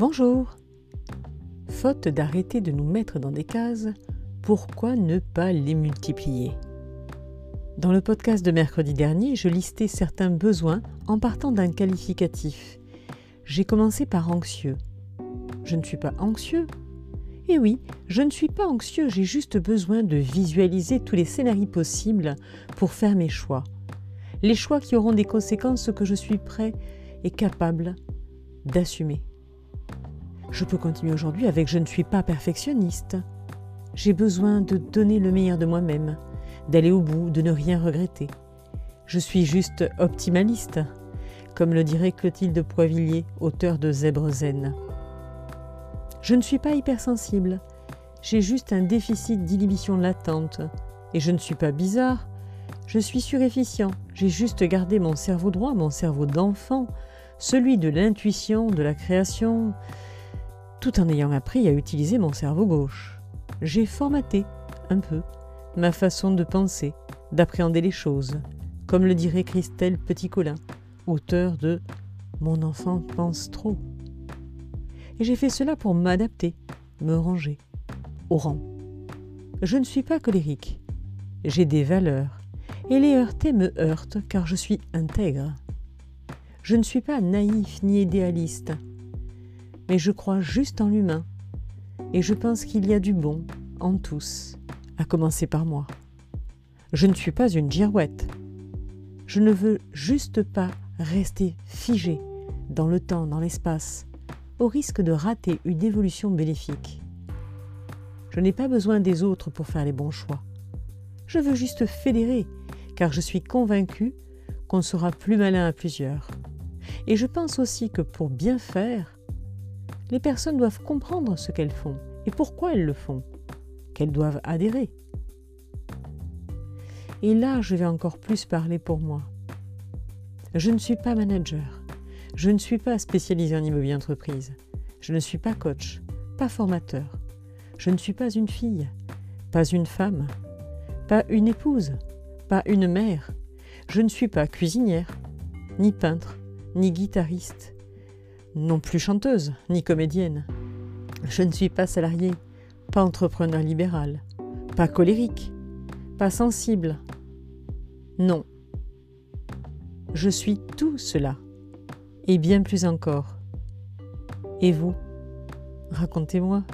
Bonjour. Faute d'arrêter de nous mettre dans des cases, pourquoi ne pas les multiplier? Dans le podcast de mercredi dernier, je listais certains besoins en partant d'un qualificatif. J'ai commencé par anxieux. Je ne suis pas anxieux? Eh oui, je ne suis pas anxieux, j'ai juste besoin de visualiser tous les scénarios possibles pour faire mes choix. Les choix qui auront des conséquences que je suis prêt et capable d'assumer. Je peux continuer aujourd'hui avec je ne suis pas perfectionniste. J'ai besoin de donner le meilleur de moi-même, d'aller au bout, de ne rien regretter. Je suis juste optimaliste, comme le dirait Clotilde Poivillier, auteur de Zèbre Zen. Je ne suis pas hypersensible, j'ai juste un déficit d'inhibition latente. Et je ne suis pas bizarre, je suis surefficient, j'ai juste gardé mon cerveau droit, mon cerveau d'enfant, celui de l'intuition, de la création, tout en ayant appris à utiliser mon cerveau gauche. J'ai formaté, un peu, ma façon de penser, d'appréhender les choses, comme le dirait Christelle Petit-Colin, auteur de Mon enfant pense trop. Et j'ai fait cela pour m'adapter, me ranger, au rang. Je ne suis pas colérique, j'ai des valeurs, et les heurter me heurtent car je suis intègre. Je ne suis pas naïf ni idéaliste, mais je crois juste en l'humain, et je pense qu'il y a du bon en tous, à commencer par moi. Je ne suis pas une girouette. Je ne veux juste pas rester figé dans le temps, dans l'espace, au risque de rater une évolution bénéfique. Je n'ai pas besoin des autres pour faire les bons choix. Je veux juste fédérer, car je suis convaincu qu'on sera plus malin à plusieurs. Et je pense aussi que pour bien faire, les personnes doivent comprendre ce qu'elles font et pourquoi elles le font, qu'elles doivent adhérer. Et là, je vais encore plus parler pour moi. Je ne suis pas manager, je ne suis pas spécialisé en immobilier entreprise, je ne suis pas coach, pas formateur, je ne suis pas une fille, pas une femme, pas une épouse, pas une mère, je ne suis pas cuisinière, ni peintre, ni guitariste, non plus chanteuse ni comédienne. Je ne suis pas salariée, pas entrepreneur libéral, pas colérique, pas sensible. Non. Je suis tout cela, et bien plus encore. Et vous? Racontez-moi.